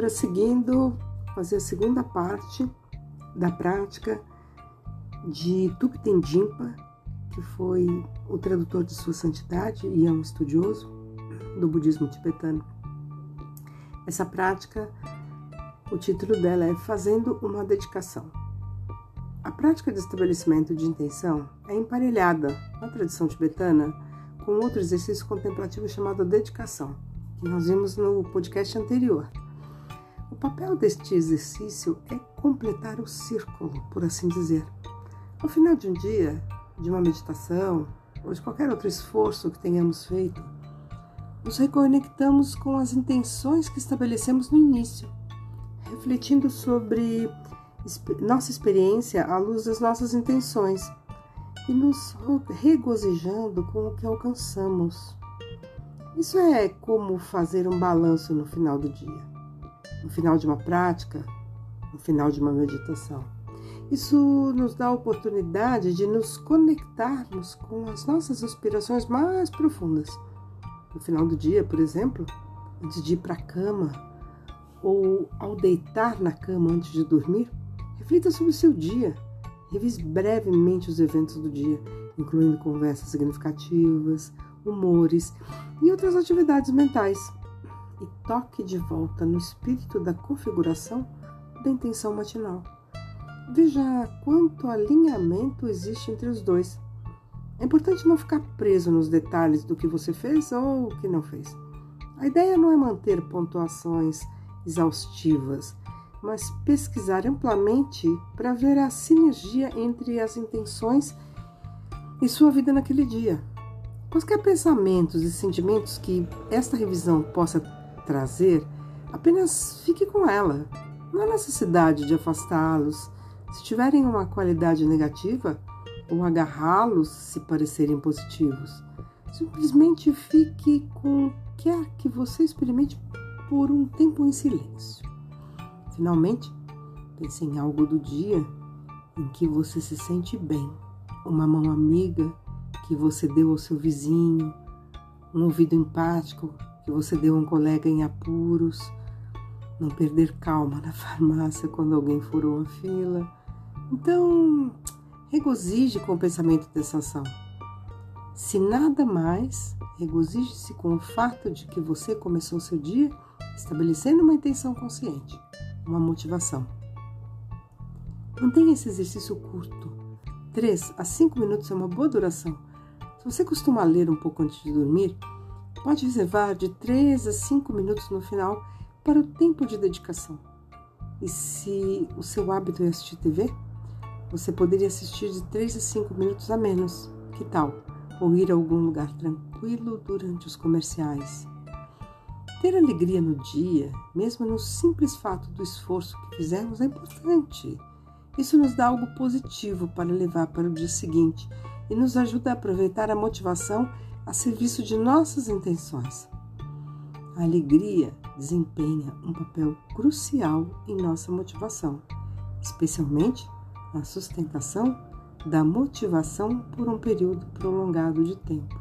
prosseguindo fazer a segunda parte da prática de Tuptendimpa, que foi o tradutor de Sua Santidade e é um estudioso do budismo tibetano. Essa prática, o título dela é Fazendo uma Dedicação. A prática de estabelecimento de intenção é emparelhada na tradição tibetana com outro exercício contemplativo chamado dedicação, que nós vimos no podcast anterior. Papel deste exercício é completar o círculo, por assim dizer. Ao final de um dia, de uma meditação ou de qualquer outro esforço que tenhamos feito, nos reconectamos com as intenções que estabelecemos no início, refletindo sobre nossa experiência à luz das nossas intenções e nos regozijando com o que alcançamos. Isso é como fazer um balanço no final do dia no final de uma prática, no final de uma meditação. Isso nos dá a oportunidade de nos conectarmos com as nossas aspirações mais profundas. No final do dia, por exemplo, antes de ir para a cama ou ao deitar na cama antes de dormir, reflita sobre o seu dia. Revise brevemente os eventos do dia, incluindo conversas significativas, humores e outras atividades mentais e toque de volta no espírito da configuração da intenção matinal. Veja quanto alinhamento existe entre os dois. É importante não ficar preso nos detalhes do que você fez ou o que não fez. A ideia não é manter pontuações exaustivas, mas pesquisar amplamente para ver a sinergia entre as intenções e sua vida naquele dia. Quaisquer pensamentos e sentimentos que esta revisão possa trazer, apenas fique com ela. Não há necessidade de afastá-los. Se tiverem uma qualidade negativa, ou agarrá-los se parecerem positivos. Simplesmente fique com o que quer que você experimente por um tempo em silêncio. Finalmente, pense em algo do dia em que você se sente bem. Uma mão amiga que você deu ao seu vizinho, um ouvido empático que você deu a um colega em apuros, não perder calma na farmácia quando alguém furou a fila. Então, regozije com o pensamento dessa ação. Se nada mais, regozije-se com o fato de que você começou seu dia estabelecendo uma intenção consciente, uma motivação. Mantenha esse exercício curto. 3 a 5 minutos é uma boa duração. Se você costuma ler um pouco antes de dormir, Pode reservar de 3 a 5 minutos no final para o tempo de dedicação. E se o seu hábito é assistir TV, você poderia assistir de 3 a 5 minutos a menos. Que tal? Ou ir a algum lugar tranquilo durante os comerciais. Ter alegria no dia, mesmo no simples fato do esforço que fizemos, é importante. Isso nos dá algo positivo para levar para o dia seguinte e nos ajuda a aproveitar a motivação a serviço de nossas intenções. A alegria desempenha um papel crucial em nossa motivação, especialmente na sustentação da motivação por um período prolongado de tempo.